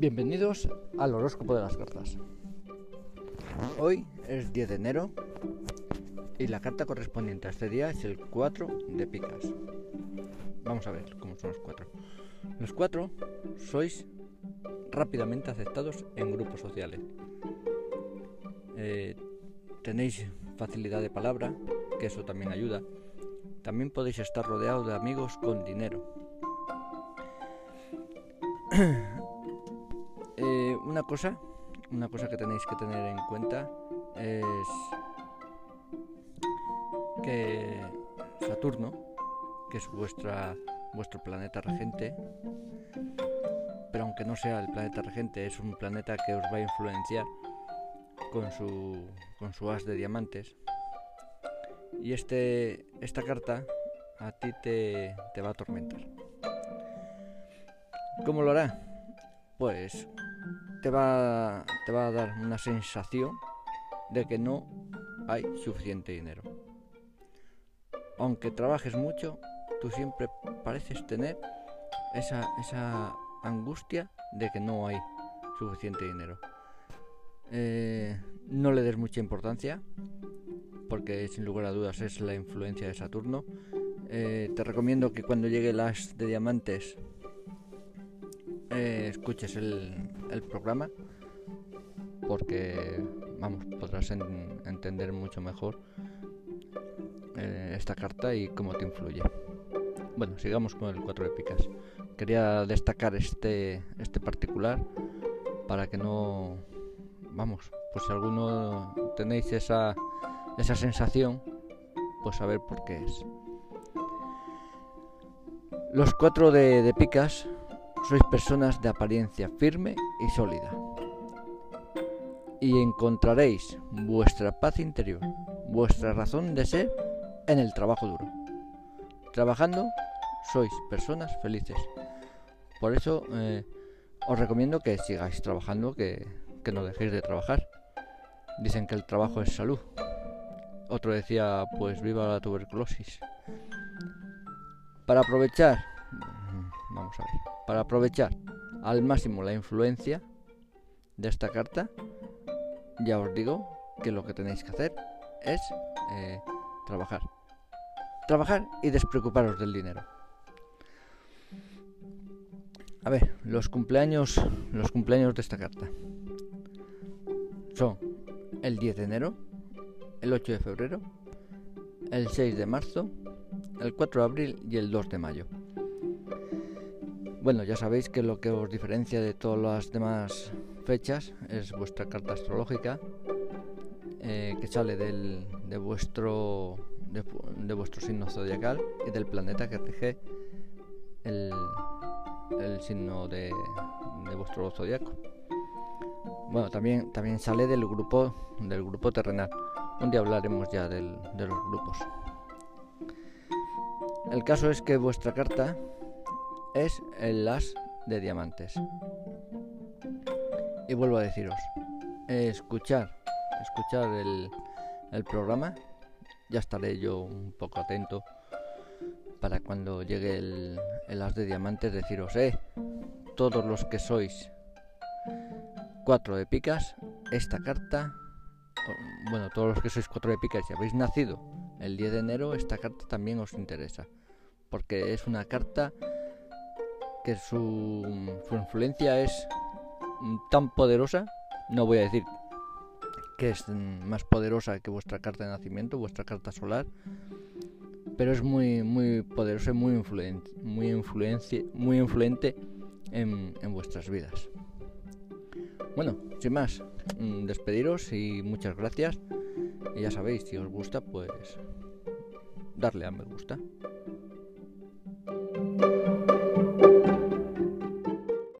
Bienvenidos al horóscopo de las cartas. Hoy es 10 de enero y la carta correspondiente a este día es el 4 de picas. Vamos a ver cómo son los cuatro. Los cuatro sois rápidamente aceptados en grupos sociales. Eh, tenéis facilidad de palabra, que eso también ayuda. También podéis estar rodeados de amigos con dinero. Una cosa, una cosa que tenéis que tener en cuenta es que Saturno, que es vuestra vuestro planeta regente, pero aunque no sea el planeta regente, es un planeta que os va a influenciar con su con su as de diamantes. Y este esta carta a ti te, te va a atormentar. ¿Cómo lo hará? Pues te va, te va a dar una sensación de que no hay suficiente dinero. Aunque trabajes mucho, tú siempre pareces tener esa, esa angustia de que no hay suficiente dinero. Eh, no le des mucha importancia, porque sin lugar a dudas es la influencia de Saturno. Eh, te recomiendo que cuando llegue el as de diamantes escuches el, el, programa porque vamos podrás en, entender mucho mejor eh, esta carta y cómo te influye. Bueno sigamos con el 4 de picas. Quería destacar este este particular para que no vamos pues si alguno tenéis esa esa sensación pues saber por qué es. Los 4 de, de picas sois personas de apariencia firme y sólida. Y encontraréis vuestra paz interior, vuestra razón de ser en el trabajo duro. Trabajando sois personas felices. Por eso eh, os recomiendo que sigáis trabajando, que, que no dejéis de trabajar. Dicen que el trabajo es salud. Otro decía, pues viva la tuberculosis. Para aprovechar, vamos a ver, para aprovechar al máximo la influencia de esta carta, ya os digo que lo que tenéis que hacer es eh, trabajar. Trabajar y despreocuparos del dinero. A ver, los cumpleaños, los cumpleaños de esta carta son el 10 de enero, el 8 de febrero, el 6 de marzo, el 4 de abril y el 2 de mayo. Bueno, ya sabéis que lo que os diferencia de todas las demás fechas es vuestra carta astrológica eh, que sale del, de vuestro de, vuestro signo zodiacal y del planeta que rige el, el signo de, vuestro zodiaco. Bueno, también, también sale del grupo del grupo terrenal. Un día hablaremos ya de los grupos. El caso es que vuestra carta es el as de diamantes. Y vuelvo a deciros, escuchar, escuchar el, el programa, ya estaré yo un poco atento para cuando llegue el, el, as de diamantes deciros, eh, todos los que sois cuatro de picas, esta carta, bueno, todos los que sois cuatro de picas y habéis nacido el 10 de enero, esta carta también os interesa, porque es una carta que su, influencia es tan poderosa, no voy a decir que es más poderosa que vuestra carta de nacimiento, vuestra carta solar, pero es muy muy poderosa y muy influente, muy muy influente en, en vuestras vidas. Bueno, sin más, mm, despediros y muchas gracias. Y ya sabéis, si os gusta, pues darle a me gusta.